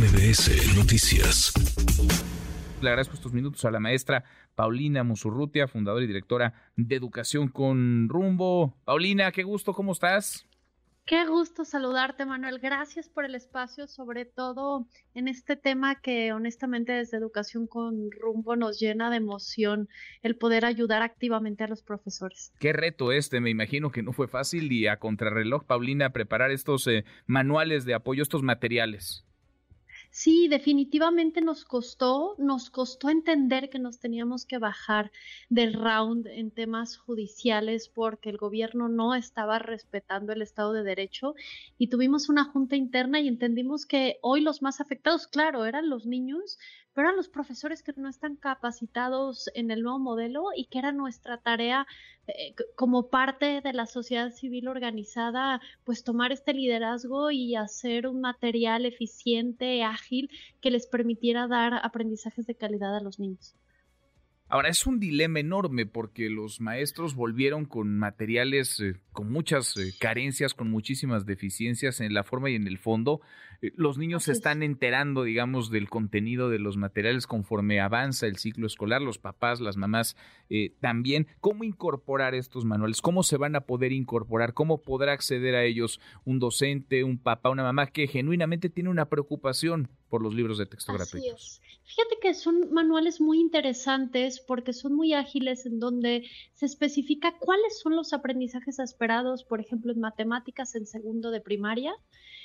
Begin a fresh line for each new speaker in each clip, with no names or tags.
MBS Noticias.
Le agradezco estos minutos a la maestra Paulina Musurrutia, fundadora y directora de Educación con Rumbo. Paulina, qué gusto, ¿cómo estás?
Qué gusto saludarte, Manuel. Gracias por el espacio, sobre todo en este tema que honestamente desde Educación con Rumbo nos llena de emoción el poder ayudar activamente a los profesores.
Qué reto este, me imagino que no fue fácil y a contrarreloj, Paulina, preparar estos eh, manuales de apoyo, estos materiales.
Sí, definitivamente nos costó, nos costó entender que nos teníamos que bajar del round en temas judiciales porque el gobierno no estaba respetando el Estado de Derecho y tuvimos una junta interna y entendimos que hoy los más afectados, claro, eran los niños, pero eran los profesores que no están capacitados en el nuevo modelo y que era nuestra tarea eh, como parte de la sociedad civil organizada, pues tomar este liderazgo y hacer un material eficiente, ágil, que les permitiera dar aprendizajes de calidad a los niños.
Ahora, es un dilema enorme porque los maestros volvieron con materiales eh, con muchas eh, carencias, con muchísimas deficiencias en la forma y en el fondo. Eh, los niños se están enterando, digamos, del contenido de los materiales conforme avanza el ciclo escolar, los papás, las mamás también. ¿Cómo incorporar estos manuales? ¿Cómo se van a poder incorporar? ¿Cómo podrá acceder a ellos un docente, un papá, una mamá que genuinamente tiene una preocupación por los libros de texto gratuitos?
Fíjate que son manuales muy interesantes porque son muy ágiles en donde se especifica cuáles son los aprendizajes esperados, por ejemplo, en matemáticas en segundo de primaria,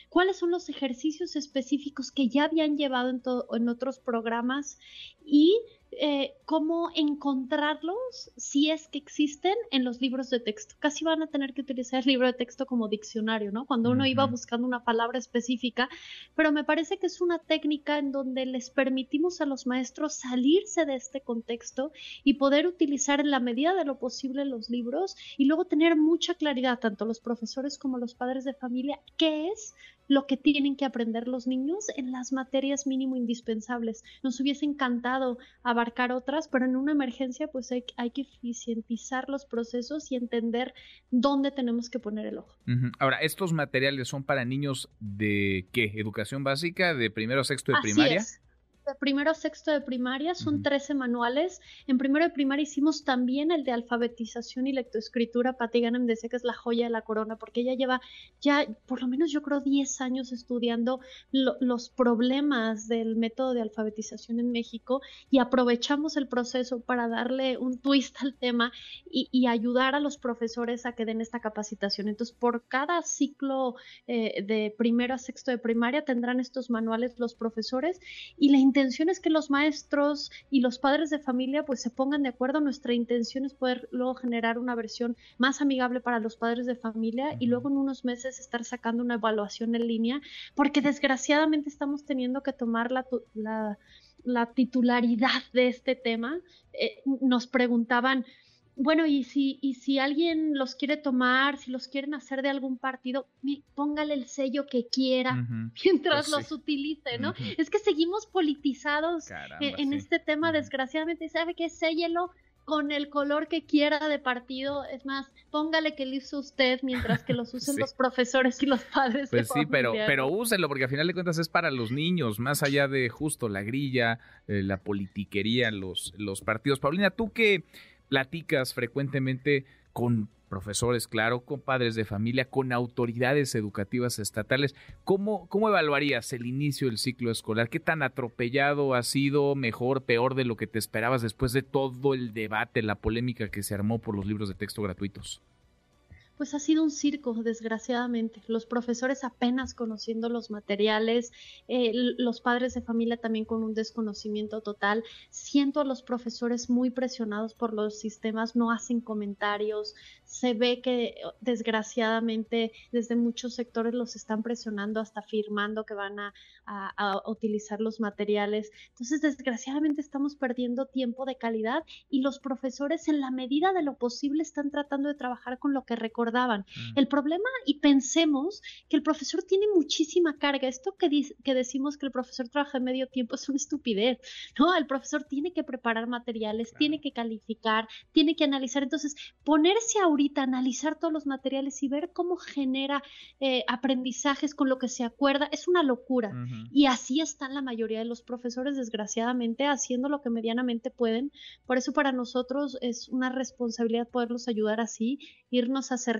cuáles son los ejercicios específicos que ya habían llevado en, en otros programas y eh, cómo encontrarlos si es que existen en los libros de texto. Casi van a tener que utilizar el libro de texto como diccionario, ¿no? Cuando uno iba buscando una palabra específica, pero me parece que es una técnica en donde les permitimos a los maestros salirse de este contexto y poder utilizar en la medida de lo posible los libros y luego tener mucha claridad, tanto los profesores como los padres de familia, qué es lo que tienen que aprender los niños en las materias mínimo indispensables. Nos hubiese encantado abarcar otras, pero en una emergencia pues hay, que eficientizar los procesos y entender dónde tenemos que poner el ojo.
Ahora, ¿estos materiales son para niños de qué? ¿Educación básica? ¿De primero a sexto de primaria?
Primero a sexto de primaria, son 13 manuales. En primero de primaria hicimos también el de alfabetización y lectoescritura. Patti Ganem decía que es la joya de la corona, porque ella lleva ya, por lo menos yo creo, 10 años estudiando los problemas del método de alfabetización en México y aprovechamos el proceso para darle un twist al tema y, ayudar a los profesores a que den esta capacitación. Entonces, por cada ciclo eh, de primero a sexto de primaria tendrán estos manuales los profesores y la intención es que los maestros y los padres de familia pues se pongan de acuerdo. Nuestra intención es poder luego generar una versión más amigable para los padres de familia y luego en unos meses estar sacando una evaluación en línea, porque desgraciadamente estamos teniendo que tomar la, la, titularidad de este tema. Eh, nos preguntaban, bueno, y si, y si alguien los quiere tomar, si los quieren hacer de algún partido, póngale el sello que quiera mientras pues los utilice, ¿no? Es que seguimos politizados en, este tema, desgraciadamente. ¿Sabe qué? Séllelo con el color que quiera de partido. Es más, póngale que lo use usted mientras que los usen los profesores y los padres.
Pues sí, pero, pero úselo, porque al final de cuentas es para los niños, más allá de justo la grilla, eh, la politiquería, los, los partidos. Paulina, tú que platicas frecuentemente con profesores, claro, con padres de familia, con autoridades educativas estatales. ¿Cómo, ¿Cómo evaluarías el inicio del ciclo escolar? ¿Qué tan atropellado ha sido, mejor, peor de lo que te esperabas después de todo el debate, la polémica que se armó por los libros de texto gratuitos?
Pues ha sido un circo, desgraciadamente. Los profesores apenas conociendo los materiales, eh, los padres de familia también con un desconocimiento total. Siento a los profesores muy presionados por los sistemas, no hacen comentarios. Se ve que desgraciadamente desde muchos sectores los están presionando hasta firmando que van a, a utilizar los materiales. Entonces, desgraciadamente estamos perdiendo tiempo de calidad y los profesores en la medida de lo posible están tratando de trabajar con lo que reconocen Mm. El problema, y pensemos que el profesor tiene muchísima carga. Esto que, que decimos que el profesor trabaja en medio tiempo es una estupidez, ¿no? El profesor tiene que preparar materiales, tiene que calificar, tiene que analizar. Entonces, ponerse ahorita a analizar todos los materiales y ver cómo genera eh, aprendizajes con lo que se acuerda es una locura. Y así están la mayoría de los profesores, desgraciadamente, haciendo lo que medianamente pueden. Por eso para nosotros es una responsabilidad poderlos ayudar así, irnos acercando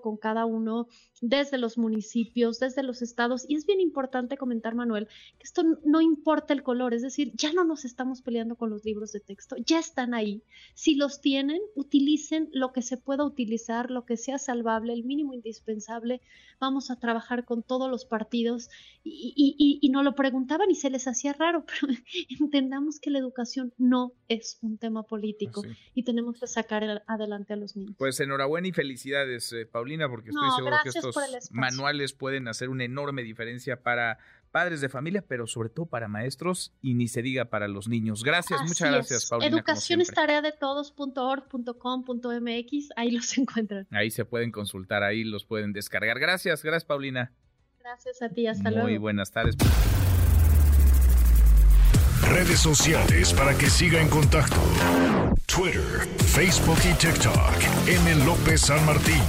con cada uno desde los municipios, desde los estados. Y es bien importante comentar, Manuel, que esto no importa el color, es decir, ya no nos estamos peleando con los libros de texto, ya están ahí. Si los tienen, utilicen lo que se pueda utilizar, lo que sea salvable, el mínimo indispensable. Vamos a trabajar con todos los partidos y, y, nos lo preguntaban y se les hacía raro, pero entendamos que la educación no es un tema político y tenemos que sacar adelante a los niños.
Pues enhorabuena y felicidades, eh, Paulina, porque estoy seguro que estos manuales pueden hacer una enorme diferencia para padres de familia, pero sobre todo para maestros y ni se diga para los niños. Gracias, muchas gracias, Paulina.
Educación es tarea de todos.org.com.mx, ahí los encuentran.
Ahí se pueden consultar, ahí los pueden descargar. Gracias, gracias, Paulina.
Gracias a ti, hasta luego.
Muy buenas tardes.
Redes sociales para que siga en contacto: Twitter, Facebook y TikTok. M. López San Martín.